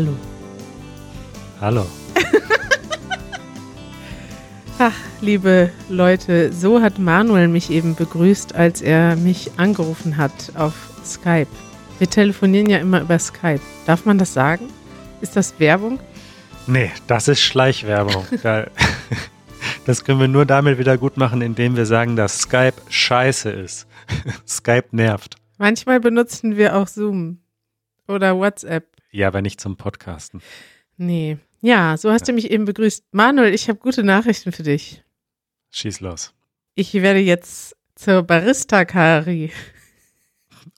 Hallo. Hallo. Ach, liebe Leute, so hat Manuel mich eben begrüßt, als er mich angerufen hat auf Skype. Wir telefonieren ja immer über Skype. Darf man das sagen? Ist das Werbung? Nee, das ist Schleichwerbung. Da, das können wir nur damit wieder gut machen, indem wir sagen, dass Skype scheiße ist. Skype nervt. Manchmal benutzen wir auch Zoom oder WhatsApp. Ja, aber nicht zum Podcasten. Nee. Ja, so hast du mich eben begrüßt. Manuel, ich habe gute Nachrichten für dich. Schieß los. Ich werde jetzt zur Barista-Kari.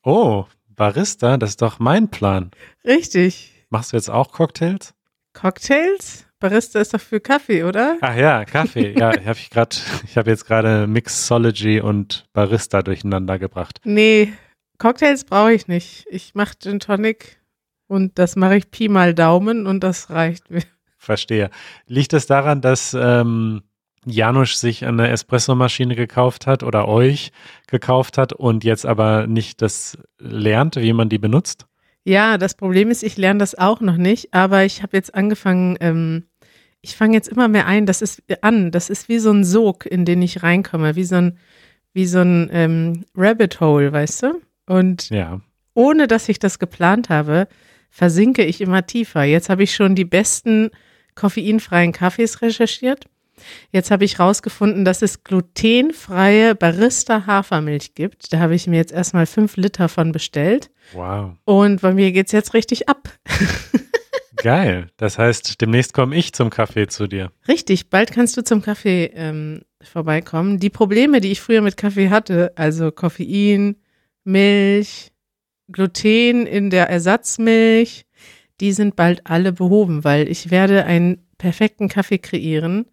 Oh, Barista, das ist doch mein Plan. Richtig. Machst du jetzt auch Cocktails? Cocktails? Barista ist doch für Kaffee, oder? Ach ja, Kaffee. Ja, habe ich gerade, ich habe jetzt gerade Mixology und Barista durcheinander gebracht. Nee, Cocktails brauche ich nicht. Ich mache Gin Tonic und das mache ich Pi mal Daumen und das reicht mir. Verstehe. Liegt es daran, dass ähm, Janusz sich eine Espressomaschine gekauft hat oder euch gekauft hat und jetzt aber nicht das lernt, wie man die benutzt? Ja, das Problem ist, ich lerne das auch noch nicht, aber ich habe jetzt angefangen, ähm, ich fange jetzt immer mehr ein, das ist an, das ist wie so ein Sog, in den ich reinkomme, wie so ein, wie so ein ähm, Rabbit Hole, weißt du? Und Ja. ohne dass ich das geplant habe, versinke ich immer tiefer. Jetzt habe ich schon die besten koffeinfreien Kaffees recherchiert. Jetzt habe ich rausgefunden, dass es glutenfreie Barista-Hafermilch gibt. Da habe ich mir jetzt erstmal fünf Liter von bestellt. Wow. Und bei mir geht's jetzt richtig ab. Geil. Das heißt, demnächst komme ich zum Kaffee zu dir. Richtig, bald kannst du zum Kaffee ähm, vorbeikommen. Die Probleme, die ich früher mit Kaffee hatte, also Koffein, Milch, Gluten in der Ersatzmilch, die sind bald alle behoben, weil ich werde einen perfekten Kaffee kreieren,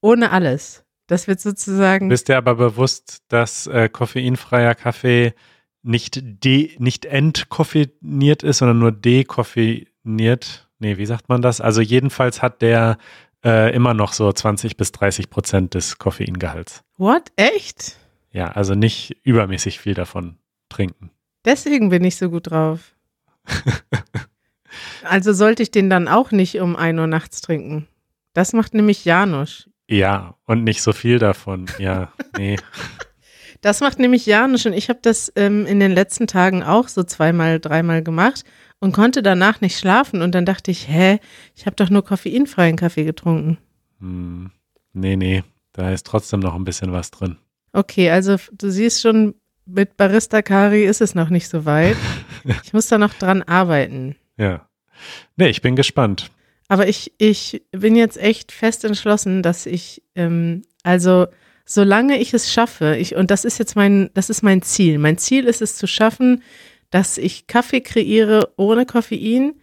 ohne alles. Das wird sozusagen. Bist dir aber bewusst, dass äh, koffeinfreier Kaffee nicht, de, nicht entkoffeiniert ist, sondern nur dekoffeiniert? Nee, wie sagt man das? Also jedenfalls hat der äh, immer noch so 20 bis 30 Prozent des Koffeingehalts. What? Echt? Ja, also nicht übermäßig viel davon trinken. Deswegen bin ich so gut drauf. also sollte ich den dann auch nicht um 1 Uhr nachts trinken. Das macht nämlich Janusz. Ja, und nicht so viel davon. Ja, nee. Das macht nämlich Janusz und ich habe das ähm, in den letzten Tagen auch so zweimal, dreimal gemacht und konnte danach nicht schlafen und dann dachte ich, hä, ich habe doch nur koffeinfreien Kaffee getrunken. Hm, nee, nee. Da ist trotzdem noch ein bisschen was drin. Okay, also du siehst schon, mit Barista Kari ist es noch nicht so weit. Ich muss da noch dran arbeiten. Ja. Nee, ich bin gespannt. Aber ich, ich bin jetzt echt fest entschlossen, dass ich, ähm, also solange ich es schaffe, ich, und das ist jetzt mein, das ist mein Ziel. Mein Ziel ist es zu schaffen, dass ich Kaffee kreiere ohne Koffein,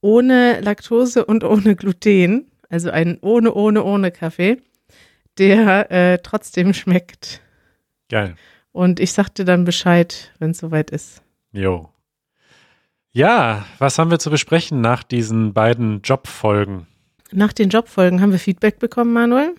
ohne Laktose und ohne Gluten. Also einen ohne, ohne, ohne Kaffee, der äh, trotzdem schmeckt. Geil. Und ich sag dir dann Bescheid, wenn es soweit ist. Jo. Ja, was haben wir zu besprechen nach diesen beiden Jobfolgen? Nach den Jobfolgen haben wir Feedback bekommen, Manuel.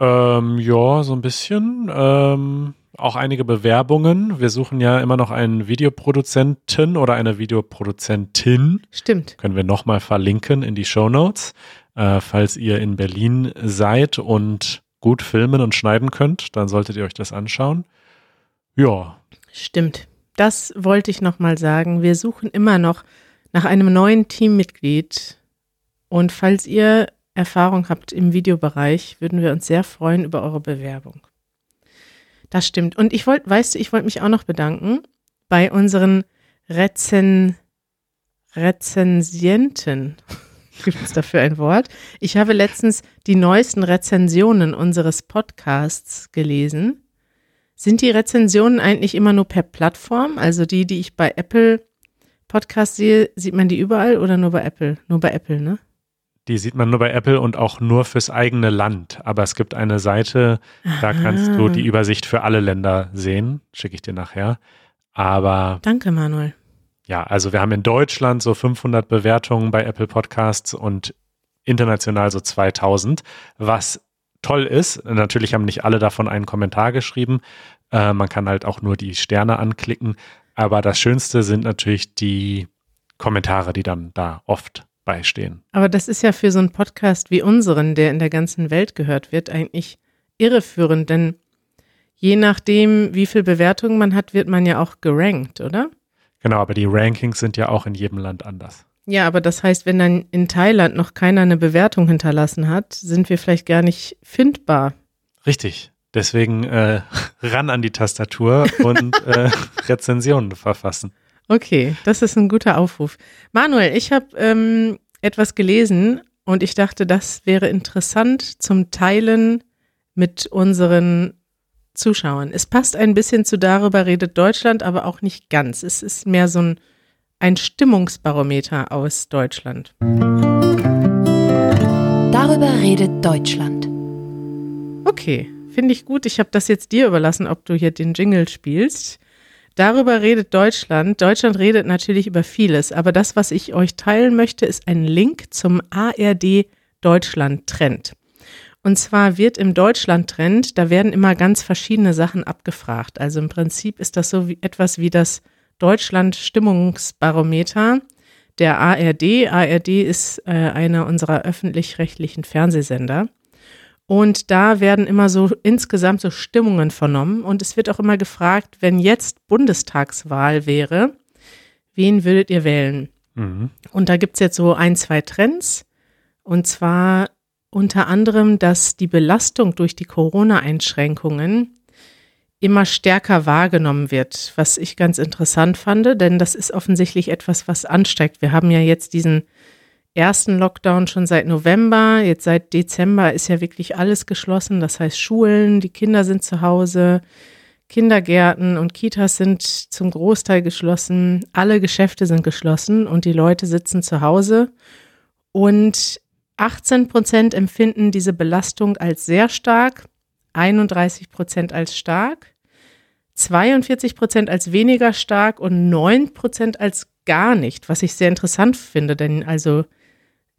Ähm, ja, so ein bisschen. Ähm, auch einige Bewerbungen. Wir suchen ja immer noch einen Videoproduzenten oder eine Videoproduzentin. Stimmt. Können wir nochmal verlinken in die Show Notes. Äh, falls ihr in Berlin seid und gut filmen und schneiden könnt, dann solltet ihr euch das anschauen. Ja, Stimmt. Das wollte ich nochmal sagen. Wir suchen immer noch nach einem neuen Teammitglied. Und falls ihr Erfahrung habt im Videobereich, würden wir uns sehr freuen über eure Bewerbung. Das stimmt. Und ich wollte, weißt du, ich wollte mich auch noch bedanken bei unseren Rezen, Rezensienten. Gibt es dafür ein Wort? Ich habe letztens die neuesten Rezensionen unseres Podcasts gelesen. Sind die Rezensionen eigentlich immer nur per Plattform? Also die, die ich bei Apple Podcast sehe, sieht man die überall oder nur bei Apple? Nur bei Apple, ne? die sieht man nur bei Apple und auch nur fürs eigene Land. Aber es gibt eine Seite, da kannst du die Übersicht für alle Länder sehen. Schicke ich dir nachher. Aber Danke, Manuel. Ja, also wir haben in Deutschland so 500 Bewertungen bei Apple Podcasts und international so 2000, was toll ist. Natürlich haben nicht alle davon einen Kommentar geschrieben. Äh, man kann halt auch nur die Sterne anklicken. Aber das Schönste sind natürlich die Kommentare, die dann da oft beistehen. Aber das ist ja für so einen Podcast wie unseren, der in der ganzen Welt gehört wird, eigentlich irreführend, denn je nachdem, wie viel Bewertungen man hat, wird man ja auch gerankt, oder? Genau, aber die Rankings sind ja auch in jedem Land anders. Ja, aber das heißt, wenn dann in Thailand noch keiner eine Bewertung hinterlassen hat, sind wir vielleicht gar nicht findbar. Richtig. Deswegen äh, ran an die Tastatur und äh, Rezensionen verfassen. Okay, das ist ein guter Aufruf. Manuel, ich habe ähm, etwas gelesen und ich dachte, das wäre interessant zum Teilen mit unseren Zuschauern. Es passt ein bisschen zu darüber redet Deutschland, aber auch nicht ganz. Es ist mehr so ein, ein Stimmungsbarometer aus Deutschland. Darüber redet Deutschland. Okay, finde ich gut. Ich habe das jetzt dir überlassen, ob du hier den Jingle spielst. Darüber redet Deutschland. Deutschland redet natürlich über vieles, aber das, was ich euch teilen möchte, ist ein Link zum ARD Deutschland Trend. Und zwar wird im Deutschland Trend, da werden immer ganz verschiedene Sachen abgefragt. Also im Prinzip ist das so wie etwas wie das Deutschland Stimmungsbarometer der ARD. ARD ist äh, einer unserer öffentlich-rechtlichen Fernsehsender. Und da werden immer so insgesamt so Stimmungen vernommen. Und es wird auch immer gefragt, wenn jetzt Bundestagswahl wäre, wen würdet ihr wählen? Mhm. Und da gibt es jetzt so ein, zwei Trends. Und zwar unter anderem, dass die Belastung durch die Corona-Einschränkungen immer stärker wahrgenommen wird, was ich ganz interessant fand, denn das ist offensichtlich etwas, was ansteigt. Wir haben ja jetzt diesen ersten Lockdown schon seit November. Jetzt seit Dezember ist ja wirklich alles geschlossen. Das heißt Schulen, die Kinder sind zu Hause, Kindergärten und Kitas sind zum Großteil geschlossen. Alle Geschäfte sind geschlossen und die Leute sitzen zu Hause. Und 18 Prozent empfinden diese Belastung als sehr stark, 31 Prozent als stark, 42 Prozent als weniger stark und 9 Prozent als gar nicht, was ich sehr interessant finde, denn also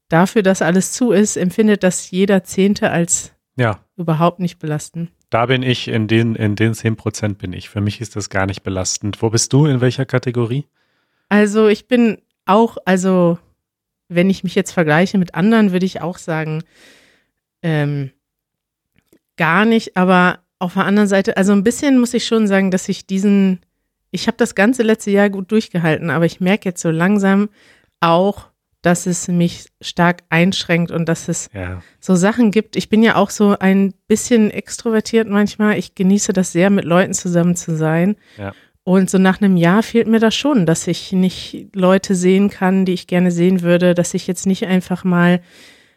dafür, dass alles zu ist, empfindet das jeder Zehnte als ja. überhaupt nicht belastend. Da bin ich, in den, in den 10 Prozent bin ich. Für mich ist das gar nicht belastend. Wo bist du? In welcher Kategorie? Also ich bin auch, also wenn ich mich jetzt vergleiche mit anderen, würde ich auch sagen, ähm, gar nicht, aber auf der anderen Seite, also ein bisschen muss ich schon sagen, dass ich diesen, ich habe das ganze letzte Jahr gut durchgehalten, aber ich merke jetzt so langsam auch, dass es mich stark einschränkt und dass es ja. so Sachen gibt. Ich bin ja auch so ein bisschen extrovertiert manchmal. Ich genieße das sehr, mit Leuten zusammen zu sein. Ja. Und so nach einem Jahr fehlt mir das schon, dass ich nicht Leute sehen kann, die ich gerne sehen würde, dass ich jetzt nicht einfach mal,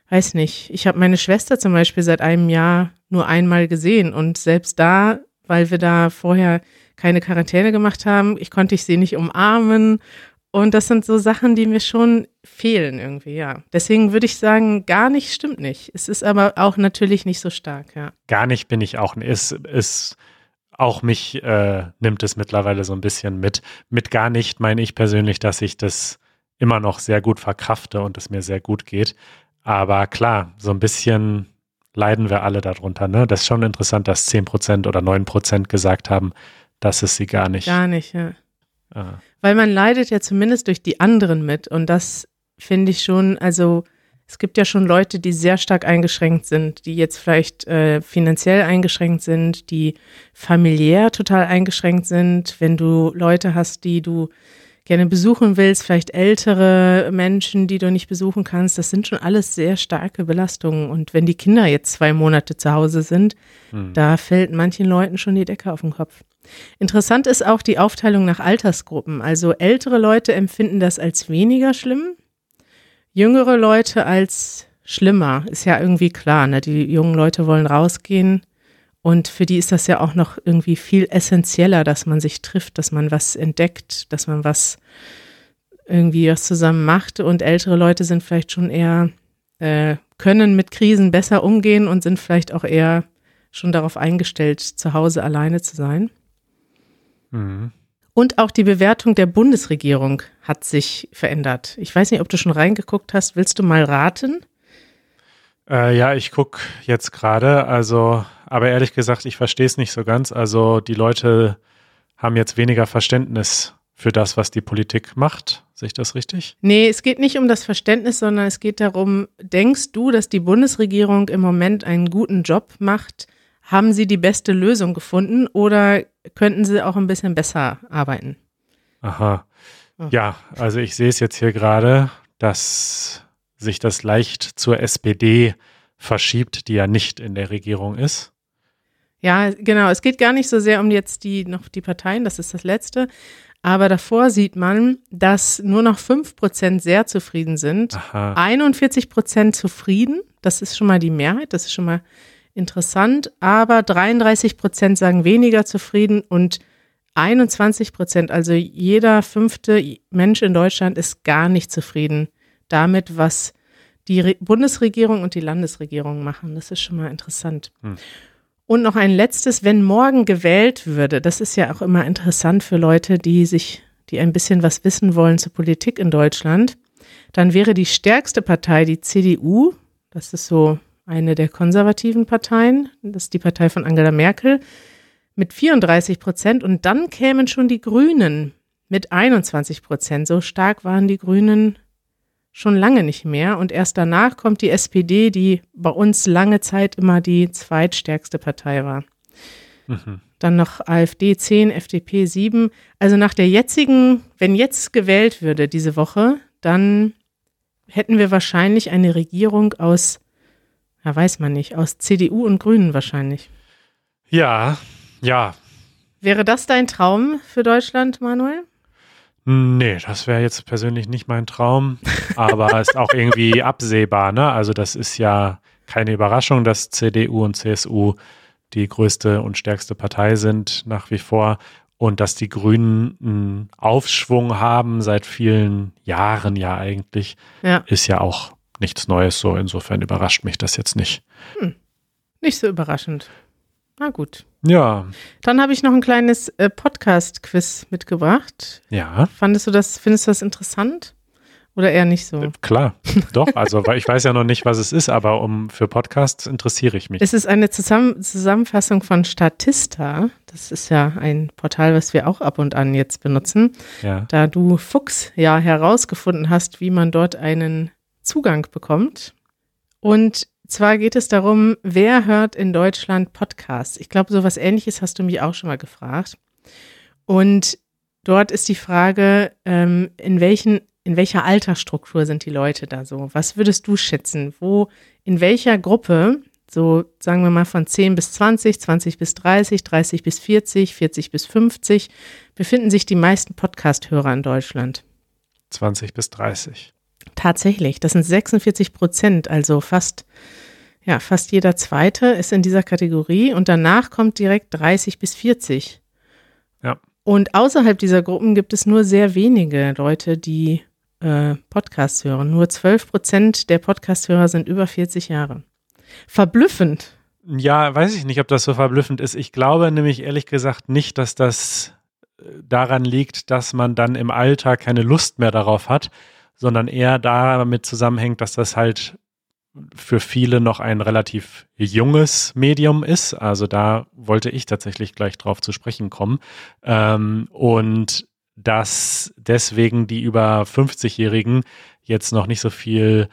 weiß nicht, ich habe meine Schwester zum Beispiel seit einem Jahr nur einmal gesehen und selbst da, weil wir da vorher keine Quarantäne gemacht haben, ich konnte ich sie nicht umarmen und das sind so Sachen, die mir schon fehlen irgendwie, ja. Deswegen würde ich sagen, gar nicht stimmt nicht. Es ist aber auch natürlich nicht so stark, ja. Gar nicht bin ich auch. Es ist auch mich äh, nimmt es mittlerweile so ein bisschen mit. Mit gar nicht meine ich persönlich, dass ich das immer noch sehr gut verkrafte und es mir sehr gut geht. Aber klar, so ein bisschen leiden wir alle darunter. Ne? Das ist schon interessant, dass 10% oder 9% gesagt haben, dass es sie gar nicht. Gar nicht, ja. Ah. Weil man leidet ja zumindest durch die anderen mit und das finde ich schon, also es gibt ja schon Leute, die sehr stark eingeschränkt sind, die jetzt vielleicht äh, finanziell eingeschränkt sind, die familiär total eingeschränkt sind. Wenn du Leute hast, die du gerne besuchen willst, vielleicht ältere Menschen, die du nicht besuchen kannst, das sind schon alles sehr starke Belastungen. Und wenn die Kinder jetzt zwei Monate zu Hause sind, hm. da fällt manchen Leuten schon die Decke auf den Kopf. Interessant ist auch die Aufteilung nach Altersgruppen. Also ältere Leute empfinden das als weniger schlimm, jüngere Leute als schlimmer. Ist ja irgendwie klar, ne? Die jungen Leute wollen rausgehen und für die ist das ja auch noch irgendwie viel essentieller, dass man sich trifft, dass man was entdeckt, dass man was irgendwie was zusammen macht. Und ältere Leute sind vielleicht schon eher, äh, können mit Krisen besser umgehen und sind vielleicht auch eher schon darauf eingestellt, zu Hause alleine zu sein. Mhm. Und auch die Bewertung der Bundesregierung hat sich verändert. Ich weiß nicht, ob du schon reingeguckt hast. Willst du mal raten? Äh, ja, ich gucke jetzt gerade. Also, aber ehrlich gesagt, ich verstehe es nicht so ganz. Also, die Leute haben jetzt weniger Verständnis für das, was die Politik macht. Sehe ich das richtig? Nee, es geht nicht um das Verständnis, sondern es geht darum, denkst du, dass die Bundesregierung im Moment einen guten Job macht? Haben sie die beste Lösung gefunden oder könnten sie auch ein bisschen besser arbeiten? Aha. Ja, also ich sehe es jetzt hier gerade, dass sich das leicht zur SPD verschiebt, die ja nicht in der Regierung ist. Ja, genau. Es geht gar nicht so sehr um jetzt die noch die Parteien, das ist das Letzte. Aber davor sieht man, dass nur noch 5% sehr zufrieden sind. Aha. 41% zufrieden, das ist schon mal die Mehrheit, das ist schon mal interessant. Aber 33% sagen weniger zufrieden und 21%, also jeder fünfte Mensch in Deutschland ist gar nicht zufrieden damit, was die Re Bundesregierung und die Landesregierung machen. Das ist schon mal interessant. Hm. Und noch ein letztes, wenn morgen gewählt würde, das ist ja auch immer interessant für Leute, die sich, die ein bisschen was wissen wollen zur Politik in Deutschland, dann wäre die stärkste Partei die CDU. Das ist so eine der konservativen Parteien. Das ist die Partei von Angela Merkel mit 34 Prozent. Und dann kämen schon die Grünen mit 21 Prozent. So stark waren die Grünen schon lange nicht mehr. Und erst danach kommt die SPD, die bei uns lange Zeit immer die zweitstärkste Partei war. Mhm. Dann noch AfD 10, FDP 7. Also nach der jetzigen, wenn jetzt gewählt würde diese Woche, dann hätten wir wahrscheinlich eine Regierung aus, ja weiß man nicht, aus CDU und Grünen wahrscheinlich. Ja, ja. Wäre das dein Traum für Deutschland, Manuel? Nee, das wäre jetzt persönlich nicht mein Traum, aber ist auch irgendwie absehbar, ne? Also das ist ja keine Überraschung, dass CDU und CSU die größte und stärkste Partei sind nach wie vor und dass die Grünen einen Aufschwung haben seit vielen Jahren ja eigentlich, Ja. ist ja auch nichts Neues so. Insofern überrascht mich das jetzt nicht. Nicht so überraschend. Na gut. Ja, Dann habe ich noch ein kleines äh, Podcast-Quiz mitgebracht. ja, Fandest du das, findest du das interessant? Oder eher nicht so? klar. Doch, also weil ich weiß ja noch nicht, was es ist, aber um für Podcasts interessiere ich mich. Es ist eine Zusammen Zusammenfassung von Statista. Das ist ja ein Portal, was wir auch ab und an jetzt benutzen. Ja. Da du Fuchs ja herausgefunden hast, wie man dort einen Zugang bekommt. Und zwar geht es darum, wer hört in Deutschland Podcasts? Ich glaube, sowas ähnliches hast du mich auch schon mal gefragt. Und dort ist die Frage, ähm, in welchen, in welcher Altersstruktur sind die Leute da so? Was würdest du schätzen? Wo, in welcher Gruppe, so sagen wir mal von 10 bis 20, 20 bis 30, 30 bis 40, 40 bis 50, befinden sich die meisten Podcast-Hörer in Deutschland? 20 bis 30. Tatsächlich, das sind 46 Prozent, also fast, ja, fast jeder Zweite ist in dieser Kategorie und danach kommt direkt 30 bis 40. Ja. Und außerhalb dieser Gruppen gibt es nur sehr wenige Leute, die äh, Podcasts hören. Nur 12 Prozent der Podcast-Hörer sind über 40 Jahre. Verblüffend. Ja, weiß ich nicht, ob das so verblüffend ist. Ich glaube nämlich ehrlich gesagt nicht, dass das äh, daran liegt, dass man dann im Alter keine Lust mehr darauf hat, sondern eher damit zusammenhängt, dass das halt für viele noch ein relativ junges Medium ist. Also da wollte ich tatsächlich gleich drauf zu sprechen kommen. Ähm, und dass deswegen die über 50-Jährigen jetzt noch nicht so viel,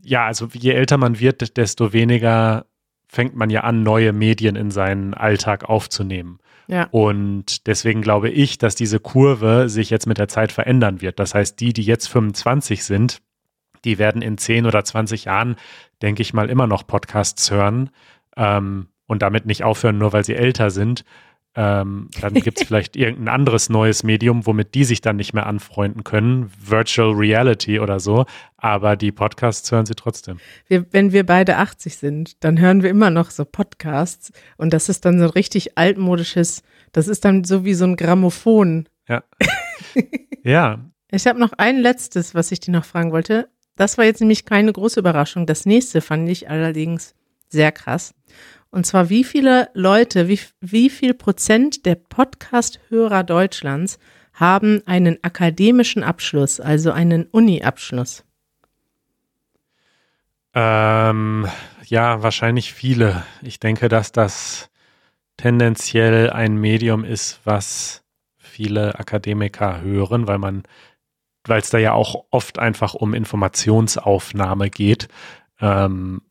ja, also je älter man wird, desto weniger fängt man ja an, neue Medien in seinen Alltag aufzunehmen. Ja. Und deswegen glaube ich, dass diese Kurve sich jetzt mit der Zeit verändern wird. Das heißt, die, die jetzt 25 sind, die werden in 10 oder 20 Jahren, denke ich mal, immer noch Podcasts hören ähm, und damit nicht aufhören, nur weil sie älter sind. Ähm, dann gibt es vielleicht irgendein anderes neues Medium, womit die sich dann nicht mehr anfreunden können. Virtual Reality oder so. Aber die Podcasts hören sie trotzdem. Wir, wenn wir beide 80 sind, dann hören wir immer noch so Podcasts und das ist dann so ein richtig altmodisches, das ist dann so wie so ein Grammophon. Ja. ja. Ich habe noch ein letztes, was ich dir noch fragen wollte. Das war jetzt nämlich keine große Überraschung. Das nächste fand ich allerdings sehr krass. Und zwar, wie viele Leute, wie, wie viel Prozent der Podcast-Hörer Deutschlands haben einen akademischen Abschluss, also einen Uni-Abschluss? Ähm, ja, wahrscheinlich viele. Ich denke, dass das tendenziell ein Medium ist, was viele Akademiker hören, weil man, weil es da ja auch oft einfach um Informationsaufnahme geht. Ähm,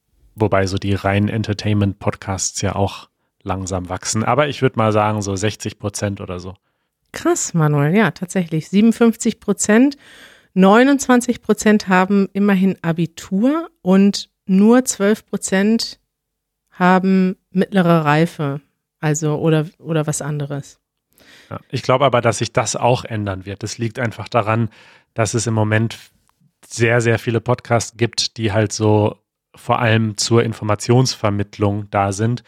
wobei so die reinen Entertainment-Podcasts ja auch langsam wachsen. Aber ich würde mal sagen, so 60 Prozent oder so. Krass, Manuel, ja, tatsächlich. 57 Prozent. 29 Prozent haben immerhin Abitur und nur 12 Prozent haben mittlere Reife, also oder, oder was anderes. Ja, ich glaube aber, dass sich das auch ändern wird. Das liegt einfach daran, dass es im Moment sehr, sehr viele Podcasts gibt, die halt so vor allem zur Informationsvermittlung da sind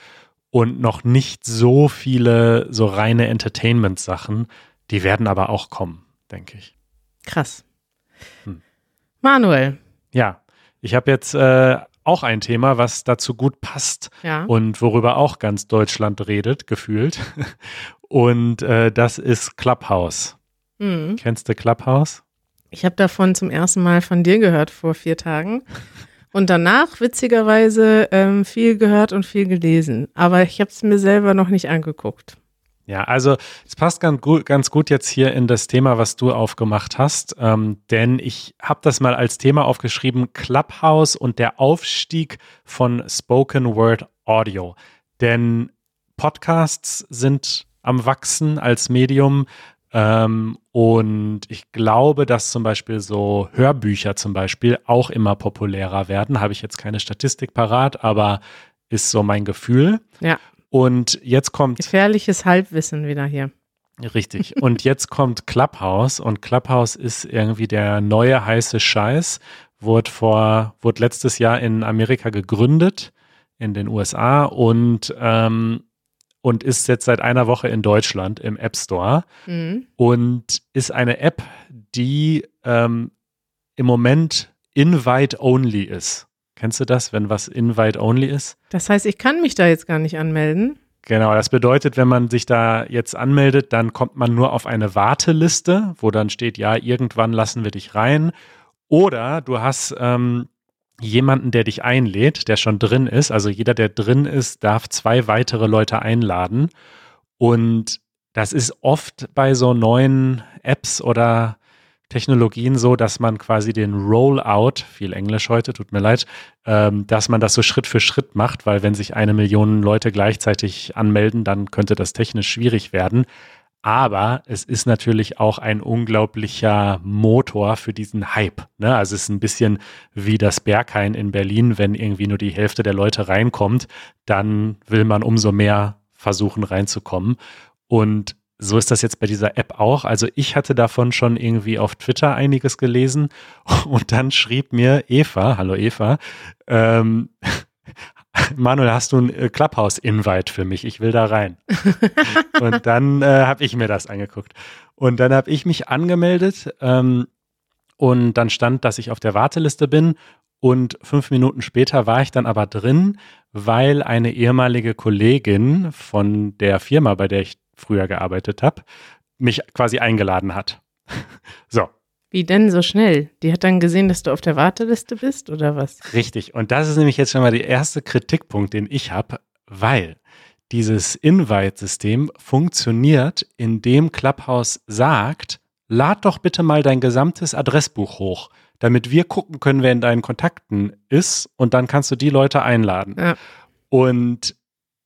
und noch nicht so viele so reine Entertainment-Sachen. Die werden aber auch kommen, denke ich. Krass. Hm. Manuel. Ja, ich habe jetzt äh, auch ein Thema, was dazu gut passt ja. und worüber auch ganz Deutschland redet, gefühlt. Und äh, das ist Clubhouse. Mhm. Kennst du Clubhouse? Ich habe davon zum ersten Mal von dir gehört vor vier Tagen. Und danach, witzigerweise, ähm, viel gehört und viel gelesen. Aber ich habe es mir selber noch nicht angeguckt. Ja, also es passt ganz gut, ganz gut jetzt hier in das Thema, was du aufgemacht hast, ähm, denn ich habe das mal als Thema aufgeschrieben, Clubhouse und der Aufstieg von Spoken Word Audio. Denn Podcasts sind am Wachsen als Medium. Ähm, und ich glaube, dass zum Beispiel so Hörbücher zum Beispiel auch immer populärer werden. Habe ich jetzt keine Statistik parat, aber ist so mein Gefühl. Ja. Und jetzt kommt. Gefährliches Halbwissen wieder hier. Richtig. Und jetzt kommt Clubhouse und Clubhouse ist irgendwie der neue heiße Scheiß. Wurde vor, wurde letztes Jahr in Amerika gegründet, in den USA und ähm, und ist jetzt seit einer Woche in Deutschland im App Store mhm. und ist eine App, die ähm, im Moment Invite-only ist. Kennst du das, wenn was Invite-only ist? Das heißt, ich kann mich da jetzt gar nicht anmelden. Genau, das bedeutet, wenn man sich da jetzt anmeldet, dann kommt man nur auf eine Warteliste, wo dann steht, ja, irgendwann lassen wir dich rein. Oder du hast ähm, jemanden, der dich einlädt, der schon drin ist. Also jeder, der drin ist, darf zwei weitere Leute einladen. Und das ist oft bei so neuen Apps oder Technologien so, dass man quasi den Rollout, viel Englisch heute, tut mir leid, ähm, dass man das so Schritt für Schritt macht, weil wenn sich eine Million Leute gleichzeitig anmelden, dann könnte das technisch schwierig werden. Aber es ist natürlich auch ein unglaublicher Motor für diesen Hype. Ne? Also es ist ein bisschen wie das Berghain in Berlin. Wenn irgendwie nur die Hälfte der Leute reinkommt, dann will man umso mehr versuchen reinzukommen. Und so ist das jetzt bei dieser App auch. Also ich hatte davon schon irgendwie auf Twitter einiges gelesen und dann schrieb mir Eva, hallo Eva, ähm, Manuel, hast du ein äh, Clubhouse-Invite für mich? Ich will da rein. und dann äh, habe ich mir das angeguckt. Und dann habe ich mich angemeldet ähm, und dann stand, dass ich auf der Warteliste bin. Und fünf Minuten später war ich dann aber drin, weil eine ehemalige Kollegin von der Firma, bei der ich früher gearbeitet habe, mich quasi eingeladen hat. so, wie denn so schnell? Die hat dann gesehen, dass du auf der Warteliste bist oder was? Richtig. Und das ist nämlich jetzt schon mal der erste Kritikpunkt, den ich habe, weil dieses Invite-System funktioniert, indem Clubhouse sagt, lad doch bitte mal dein gesamtes Adressbuch hoch, damit wir gucken können, wer in deinen Kontakten ist und dann kannst du die Leute einladen. Ja. Und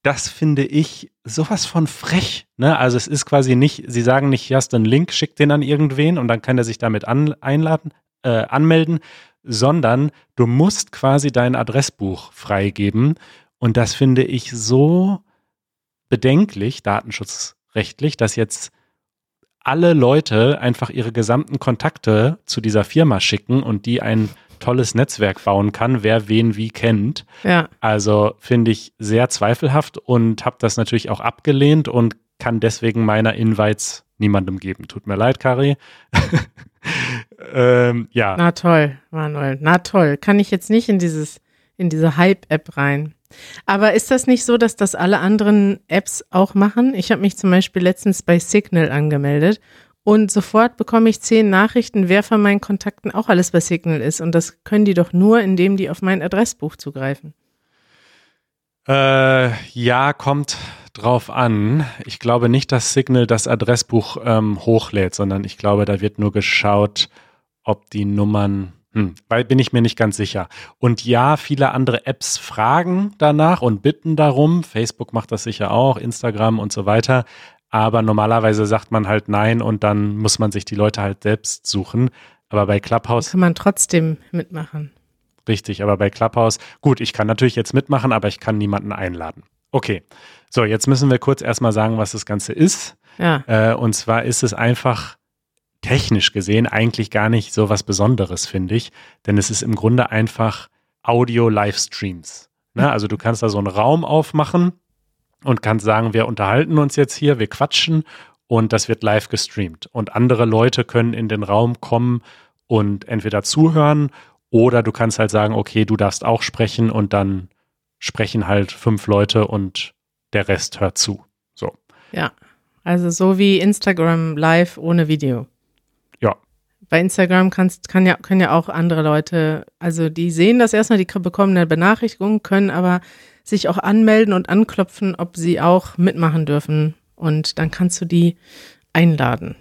das finde ich sowas von frech. Ne? Also es ist quasi nicht, sie sagen nicht, hier hast du einen Link, schick den an irgendwen und dann kann er sich damit an, einladen, äh, anmelden, sondern du musst quasi dein Adressbuch freigeben. Und das finde ich so bedenklich, datenschutzrechtlich, dass jetzt alle Leute einfach ihre gesamten Kontakte zu dieser Firma schicken und die ein tolles Netzwerk bauen kann, wer wen wie kennt. Ja. Also finde ich sehr zweifelhaft und habe das natürlich auch abgelehnt und kann deswegen meiner Invites niemandem geben. Tut mir leid, Kari. ähm, ja. Na toll, Manuel. Na toll. Kann ich jetzt nicht in dieses, in diese Hype-App rein. Aber ist das nicht so, dass das alle anderen Apps auch machen? Ich habe mich zum Beispiel letztens bei Signal angemeldet und sofort bekomme ich zehn Nachrichten, wer von meinen Kontakten auch alles bei Signal ist. Und das können die doch nur, indem die auf mein Adressbuch zugreifen. Äh, ja, kommt drauf an. Ich glaube nicht, dass Signal das Adressbuch ähm, hochlädt, sondern ich glaube, da wird nur geschaut, ob die Nummern, hm, weil bin ich mir nicht ganz sicher. Und ja, viele andere Apps fragen danach und bitten darum. Facebook macht das sicher auch, Instagram und so weiter. Aber normalerweise sagt man halt nein und dann muss man sich die Leute halt selbst suchen. Aber bei Clubhouse. Kann man trotzdem mitmachen. Richtig, aber bei Clubhouse, gut, ich kann natürlich jetzt mitmachen, aber ich kann niemanden einladen. Okay, so, jetzt müssen wir kurz erstmal sagen, was das Ganze ist. Ja. Äh, und zwar ist es einfach technisch gesehen eigentlich gar nicht so was Besonderes, finde ich. Denn es ist im Grunde einfach Audio-Livestreams. Ne? Also du kannst da so einen Raum aufmachen und kannst sagen, wir unterhalten uns jetzt hier, wir quatschen und das wird live gestreamt. Und andere Leute können in den Raum kommen und entweder zuhören oder du kannst halt sagen, okay, du darfst auch sprechen und dann sprechen halt fünf Leute und der Rest hört zu. So. Ja. Also so wie Instagram live ohne Video. Ja. Bei Instagram kannst, kann ja, können ja auch andere Leute, also die sehen das erstmal, die bekommen eine Benachrichtigung, können aber sich auch anmelden und anklopfen, ob sie auch mitmachen dürfen. Und dann kannst du die einladen.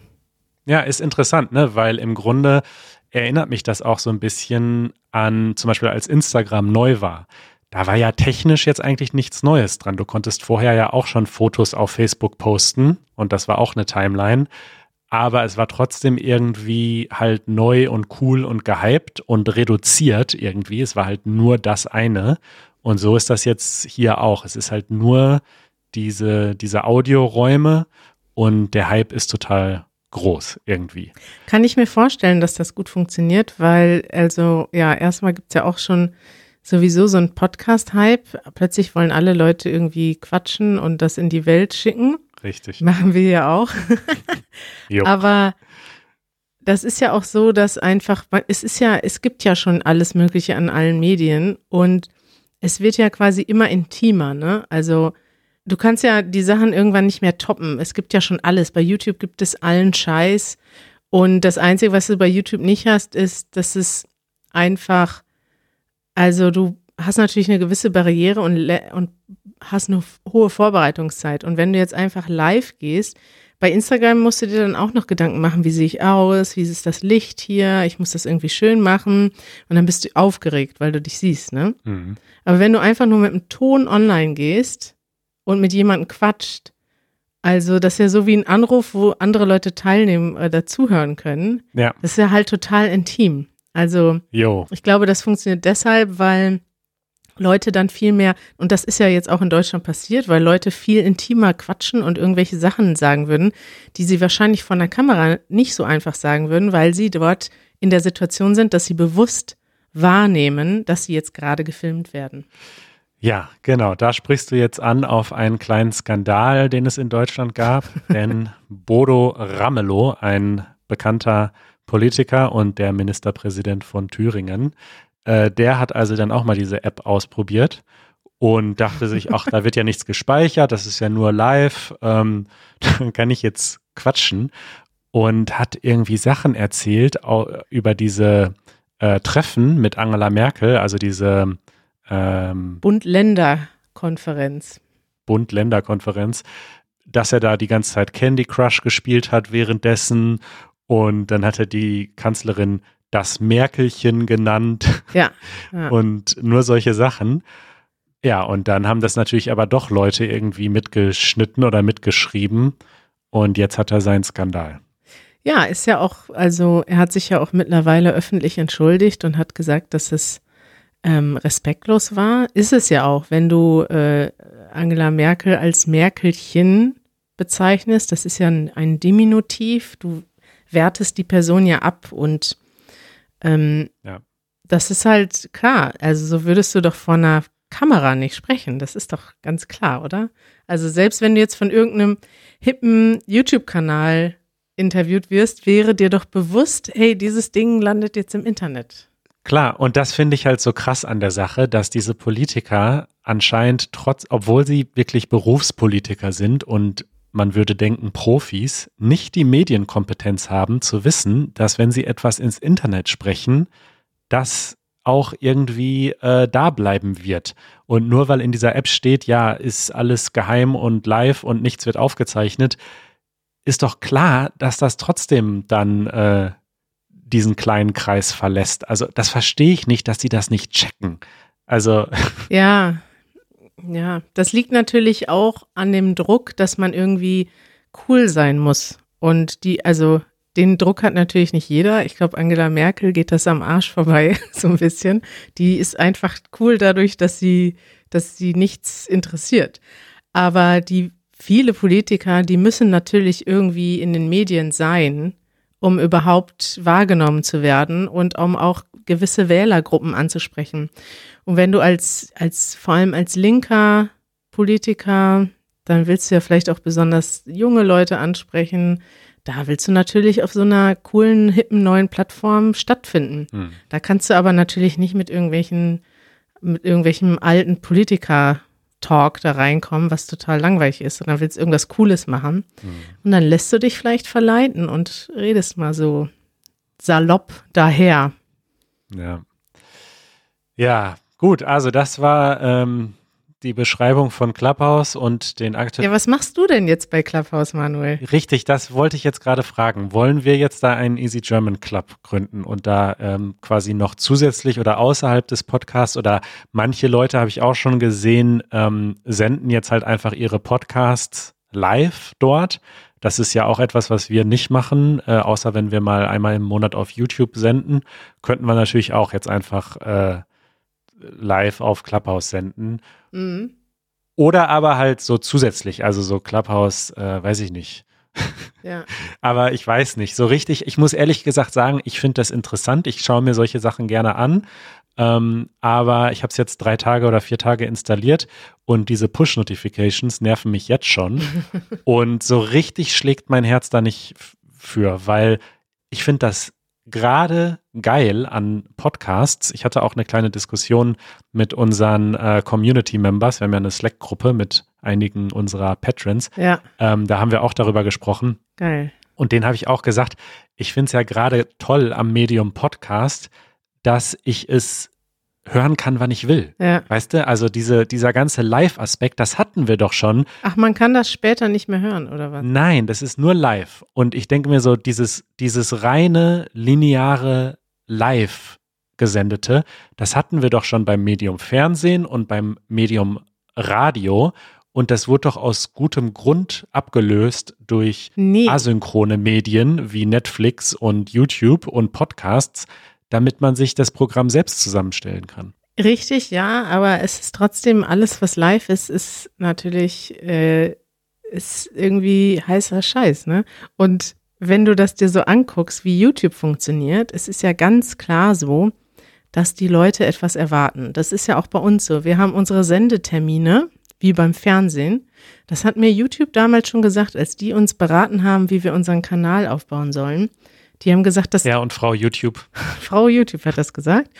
Ja, ist interessant, ne? Weil im Grunde erinnert mich das auch so ein bisschen an, zum Beispiel als Instagram neu war. Da war ja technisch jetzt eigentlich nichts Neues dran. Du konntest vorher ja auch schon Fotos auf Facebook posten und das war auch eine Timeline. Aber es war trotzdem irgendwie halt neu und cool und gehypt und reduziert irgendwie. Es war halt nur das eine. Und so ist das jetzt hier auch. Es ist halt nur diese, diese Audioräume und der Hype ist total groß irgendwie. Kann ich mir vorstellen, dass das gut funktioniert, weil also ja, erstmal gibt es ja auch schon sowieso so ein Podcast-Hype. Plötzlich wollen alle Leute irgendwie quatschen und das in die Welt schicken. Richtig. Machen wir ja auch. Aber das ist ja auch so, dass einfach, es ist ja, es gibt ja schon alles Mögliche an allen Medien und es wird ja quasi immer intimer, ne? Also du kannst ja die Sachen irgendwann nicht mehr toppen. Es gibt ja schon alles. Bei YouTube gibt es allen Scheiß. Und das Einzige, was du bei YouTube nicht hast, ist, dass es einfach, also du hast natürlich eine gewisse Barriere und, und hast eine hohe Vorbereitungszeit. Und wenn du jetzt einfach live gehst, bei Instagram musst du dir dann auch noch Gedanken machen, wie sehe ich aus, wie ist das Licht hier, ich muss das irgendwie schön machen und dann bist du aufgeregt, weil du dich siehst, ne? Mhm. Aber wenn du einfach nur mit dem Ton online gehst und mit jemandem quatscht, also das ist ja so wie ein Anruf, wo andere Leute teilnehmen oder dazuhören können. Ja. Das ist ja halt total intim. Also Jo. ich glaube, das funktioniert deshalb, weil Leute dann viel mehr, und das ist ja jetzt auch in Deutschland passiert, weil Leute viel intimer quatschen und irgendwelche Sachen sagen würden, die sie wahrscheinlich von der Kamera nicht so einfach sagen würden, weil sie dort in der Situation sind, dass sie bewusst wahrnehmen, dass sie jetzt gerade gefilmt werden. Ja, genau. Da sprichst du jetzt an auf einen kleinen Skandal, den es in Deutschland gab. denn Bodo Ramelow, ein bekannter Politiker und der Ministerpräsident von Thüringen, äh, der hat also dann auch mal diese App ausprobiert und dachte sich, ach, da wird ja nichts gespeichert, das ist ja nur live, ähm, dann kann ich jetzt quatschen und hat irgendwie Sachen erzählt über diese äh, Treffen mit Angela Merkel, also diese ähm, Bund-Länder-Konferenz. Bund-Länder-Konferenz, dass er da die ganze Zeit Candy Crush gespielt hat währenddessen und dann hat er die Kanzlerin das Merkelchen genannt Ja. ja. und nur solche Sachen. Ja, und dann haben das natürlich aber doch Leute irgendwie mitgeschnitten oder mitgeschrieben und jetzt hat er seinen Skandal. Ja, ist ja auch, also er hat sich ja auch mittlerweile öffentlich entschuldigt und hat gesagt, dass es ähm, respektlos war. Ist es ja auch, wenn du äh, Angela Merkel als Merkelchen bezeichnest. Das ist ja ein, ein Diminutiv. Du wertest die Person ja ab und ähm, Ja. das ist halt klar. Also so würdest du doch vor einer Kamera nicht sprechen. Das ist doch ganz klar, oder? Also selbst wenn du jetzt von irgendeinem hippen YouTube-Kanal interviewt wirst, wäre dir doch bewusst, hey, dieses Ding landet jetzt im Internet. Klar, und das finde ich halt so krass an der Sache, dass diese Politiker anscheinend trotz, obwohl sie wirklich Berufspolitiker sind und man würde denken Profis, nicht die Medienkompetenz haben zu wissen, dass wenn sie etwas ins Internet sprechen, das auch irgendwie äh, da bleiben wird. Und nur weil in dieser App steht, ja, ist alles geheim und live und nichts wird aufgezeichnet, ist doch klar, dass das trotzdem dann äh, diesen kleinen Kreis verlässt. Also das verstehe ich nicht, dass sie das nicht checken. Also ja, ja, das liegt natürlich auch an dem Druck, dass man irgendwie cool sein muss. Und die, also den Druck hat natürlich nicht jeder. Ich glaube, Angela Merkel geht das am Arsch vorbei, so ein bisschen. Die ist einfach cool dadurch, dass sie, dass sie nichts interessiert. Aber die viele Politiker, die müssen natürlich irgendwie in den Medien sein, um überhaupt wahrgenommen zu werden und um auch gewisse Wählergruppen anzusprechen. Und wenn du als, als, vor allem als linker Politiker, dann willst du ja vielleicht auch besonders junge Leute ansprechen. Da willst du natürlich auf so einer coolen, hippen neuen Plattform stattfinden. Hm. Da kannst du aber natürlich nicht mit irgendwelchen, mit irgendwelchen alten Politiker Talk da reinkommen, was total langweilig ist, sondern willst irgendwas Cooles machen. Mhm. Und dann lässt du dich vielleicht verleiten und redest mal so salopp daher. Ja. Ja, gut, also das war ähm, die Beschreibung von Clubhouse und den aktuellen. Ja, was machst du denn jetzt bei Clubhouse, Manuel? Richtig, das wollte ich jetzt gerade fragen. Wollen wir jetzt da einen Easy German Club gründen und da ähm, quasi noch zusätzlich oder außerhalb des Podcasts oder manche Leute habe ich auch schon gesehen, ähm, senden jetzt halt einfach ihre Podcasts live dort. Das ist ja auch etwas, was wir nicht machen, äh, außer wenn wir mal einmal im Monat auf YouTube senden, könnten wir natürlich auch jetzt einfach äh, live auf Clubhouse senden. Mhm. Oder aber halt so zusätzlich, also so Clubhouse, äh, weiß ich nicht. Ja. aber ich weiß nicht, so richtig, ich muss ehrlich gesagt sagen, ich finde das interessant. Ich schaue mir solche Sachen gerne an. Ähm, aber ich habe es jetzt drei Tage oder vier Tage installiert und diese Push-Notifications nerven mich jetzt schon. und so richtig schlägt mein Herz da nicht für, weil ich finde das gerade geil an Podcasts. Ich hatte auch eine kleine Diskussion mit unseren äh, Community-Members. Wir haben ja eine Slack-Gruppe mit einigen unserer Patrons. Ja. Ähm, da haben wir auch darüber gesprochen. Geil. Und den habe ich auch gesagt, ich finde es ja gerade toll am Medium Podcast, dass ich es hören kann, wann ich will. Ja. Weißt du, also diese, dieser ganze Live-Aspekt, das hatten wir doch schon. Ach, man kann das später nicht mehr hören, oder was? Nein, das ist nur live. Und ich denke mir so, dieses, dieses reine, lineare Live gesendete, das hatten wir doch schon beim Medium Fernsehen und beim Medium Radio. Und das wurde doch aus gutem Grund abgelöst durch nee. asynchrone Medien wie Netflix und YouTube und Podcasts, damit man sich das Programm selbst zusammenstellen kann. Richtig, ja, aber es ist trotzdem alles, was live ist, ist natürlich äh, ist irgendwie heißer Scheiß, ne? Und wenn du das dir so anguckst, wie YouTube funktioniert, es ist ja ganz klar so, dass die Leute etwas erwarten. Das ist ja auch bei uns so. Wir haben unsere Sendetermine, wie beim Fernsehen. Das hat mir YouTube damals schon gesagt, als die uns beraten haben, wie wir unseren Kanal aufbauen sollen. Die haben gesagt, dass. Ja, und Frau YouTube. Frau YouTube hat das gesagt.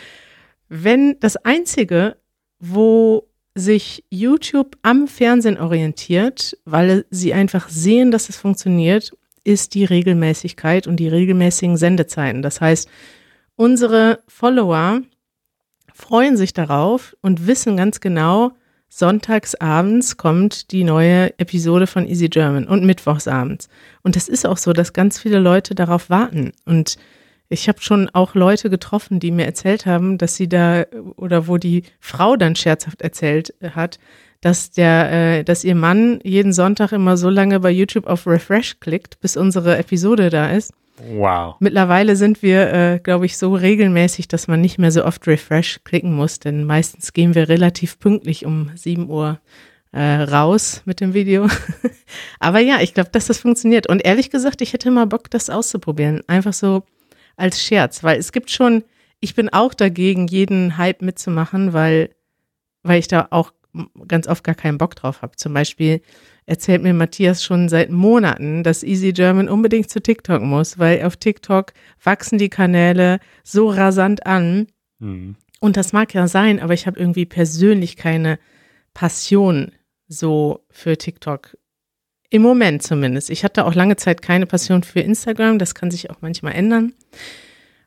Wenn das Einzige, wo sich YouTube am Fernsehen orientiert, weil sie einfach sehen, dass es funktioniert, ist die Regelmäßigkeit und die regelmäßigen Sendezeiten. Das heißt, unsere Follower freuen sich darauf und wissen ganz genau, sonntagsabends kommt die neue Episode von Easy German und mittwochsabends. Und es ist auch so, dass ganz viele Leute darauf warten. Und ich habe schon auch Leute getroffen, die mir erzählt haben, dass sie da oder wo die Frau dann scherzhaft erzählt hat, dass der, äh, dass ihr Mann jeden Sonntag immer so lange bei YouTube auf Refresh klickt, bis unsere Episode da ist. Wow. Mittlerweile sind wir, äh, glaube ich, so regelmäßig, dass man nicht mehr so oft Refresh klicken muss, denn meistens gehen wir relativ pünktlich um 7 Uhr äh, raus mit dem Video. Aber ja, ich glaube, dass das funktioniert. Und ehrlich gesagt, ich hätte mal Bock, das auszuprobieren. Einfach so als Scherz, weil es gibt schon, ich bin auch dagegen, jeden Hype mitzumachen, weil, weil ich da auch ganz oft gar keinen Bock drauf habe. Zum Beispiel erzählt mir Matthias schon seit Monaten, dass Easy German unbedingt zu TikTok muss, weil auf TikTok wachsen die Kanäle so rasant an. Mhm. Und das mag ja sein, aber ich habe irgendwie persönlich keine Passion so für TikTok. Im Moment zumindest. Ich hatte auch lange Zeit keine Passion für Instagram. Das kann sich auch manchmal ändern.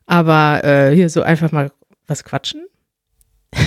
Aber äh, hier so einfach mal Was quatschen?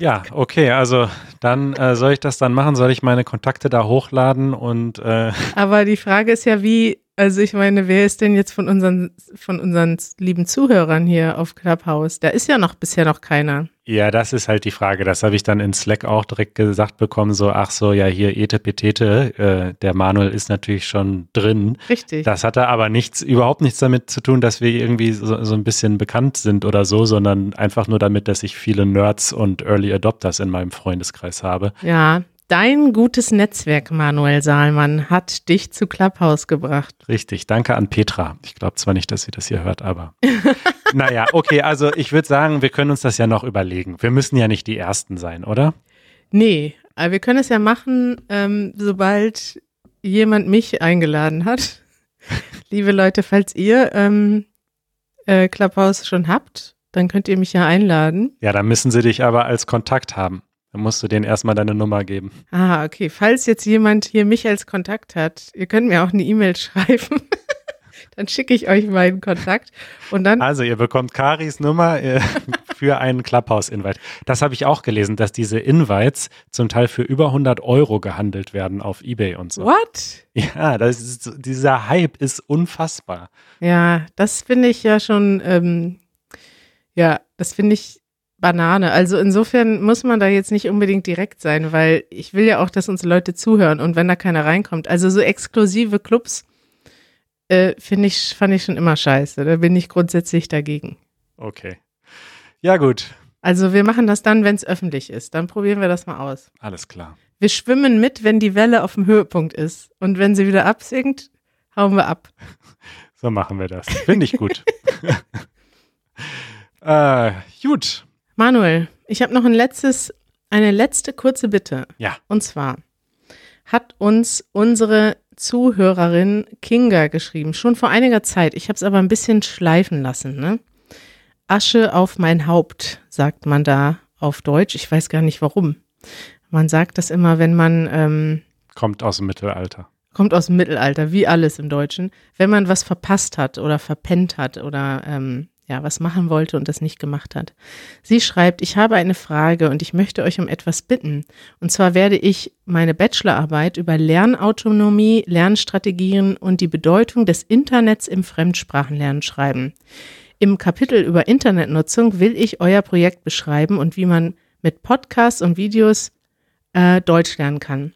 Ja, okay, also dann äh, soll ich das dann machen? Soll ich meine Kontakte da hochladen und äh, Aber die Frage ist ja, wie, also ich meine, wer ist denn jetzt von unseren, von unseren lieben Zuhörern hier auf Clubhouse? Da ist ja noch bisher noch keiner. Ja, das ist halt die Frage. Das habe ich dann in Slack auch direkt gesagt bekommen, so, ach so, ja, hier Ete Petete, äh, der Manuel ist natürlich schon drin. Richtig. Das hatte aber nichts, überhaupt nichts damit zu tun, dass wir irgendwie so, so ein bisschen bekannt sind oder so, sondern einfach nur damit, dass ich viele Nerds und Early Adopters in meinem Freundeskreis habe. Ja, dein gutes Netzwerk, Manuel Saalmann, hat dich zu Clubhouse gebracht. Richtig, danke an Petra. Ich glaube zwar nicht, dass sie das hier hört, aber naja, okay, also ich würde sagen, wir können uns das ja noch überlegen. Wir müssen ja nicht die Ersten sein, oder? Nee, aber wir können es ja machen, ähm, sobald jemand mich eingeladen hat. Liebe Leute, falls ihr ähm, äh, Clubhouse schon habt, dann könnt ihr mich ja einladen. Ja, dann müssen sie dich aber als Kontakt haben. Dann musst du denen erstmal deine Nummer geben. Ah, okay. Falls jetzt jemand hier mich als Kontakt hat, ihr könnt mir auch eine E-Mail schreiben. dann schicke ich euch meinen Kontakt und dann. Also, ihr bekommt Karis Nummer äh, für einen Clubhouse-Invite. Das habe ich auch gelesen, dass diese Invites zum Teil für über 100 Euro gehandelt werden auf Ebay und so. What? Ja, das ist, dieser Hype ist unfassbar. Ja, das finde ich ja schon, ähm, ja, das finde ich Banane. Also insofern muss man da jetzt nicht unbedingt direkt sein, weil ich will ja auch, dass uns Leute zuhören und wenn da keiner reinkommt. Also so exklusive Clubs äh, finde ich, fand ich schon immer scheiße. Da bin ich grundsätzlich dagegen. Okay. Ja, gut. Also wir machen das dann, wenn es öffentlich ist. Dann probieren wir das mal aus. Alles klar. Wir schwimmen mit, wenn die Welle auf dem Höhepunkt ist. Und wenn sie wieder absinkt, hauen wir ab. So machen wir das. Finde ich gut. äh, gut. Manuel, ich habe noch ein letztes, eine letzte kurze Bitte. Ja. Und zwar hat uns unsere Zuhörerin Kinga geschrieben, schon vor einiger Zeit. Ich habe es aber ein bisschen schleifen lassen. Ne? Asche auf mein Haupt, sagt man da auf Deutsch. Ich weiß gar nicht warum. Man sagt das immer, wenn man ähm, Kommt aus dem Mittelalter. kommt aus dem Mittelalter, wie alles im Deutschen, wenn man was verpasst hat oder verpennt hat oder ähm, ja, was machen wollte und das nicht gemacht hat. Sie schreibt, ich habe eine Frage und ich möchte euch um etwas bitten. Und zwar werde ich meine Bachelorarbeit über Lernautonomie, Lernstrategien und die Bedeutung des Internets im Fremdsprachenlernen schreiben. Im Kapitel über Internetnutzung will ich euer Projekt beschreiben und wie man mit Podcasts und Videos äh, Deutsch lernen kann.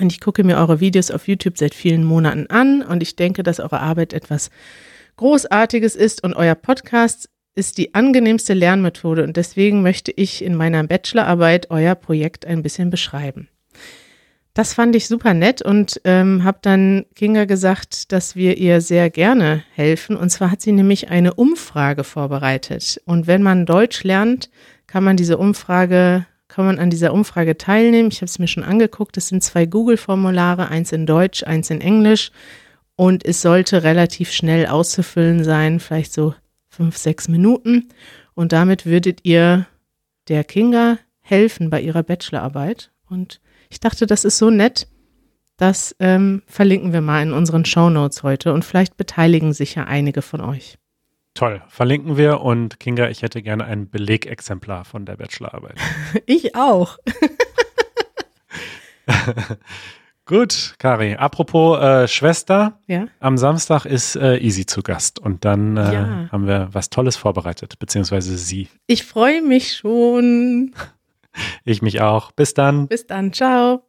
Und ich gucke mir eure Videos auf YouTube seit vielen Monaten an und ich denke, dass eure Arbeit etwas Großartiges ist und euer Podcast ist die angenehmste Lernmethode und deswegen möchte ich in meiner Bachelorarbeit euer Projekt ein bisschen beschreiben. Das fand ich super nett und ähm, habe dann Kinga gesagt, dass wir ihr sehr gerne helfen. Und zwar hat sie nämlich eine Umfrage vorbereitet. Und wenn man Deutsch lernt, kann man diese Umfrage, kann man an dieser Umfrage teilnehmen. Ich habe es mir schon angeguckt. Das sind zwei Google-Formulare, eins in Deutsch, eins in Englisch. Und es sollte relativ schnell auszufüllen sein, vielleicht so fünf, sechs Minuten. Und damit würdet ihr der Kinga helfen bei ihrer Bachelorarbeit. Und ich dachte, das ist so nett. Das ähm, verlinken wir mal in unseren Show Notes heute und vielleicht beteiligen sich ja einige von euch. Toll. Verlinken wir und Kinga, ich hätte gerne ein Belegexemplar von der Bachelorarbeit. Ich auch. Gut, Kari. Apropos äh, Schwester, Ja. am Samstag ist äh, Easy zu Gast und dann äh, Ja. haben wir was Tolles vorbereitet, beziehungsweise sie. Ich freue mich schon. Ich mich auch. Bis dann. Bis dann. Ciao.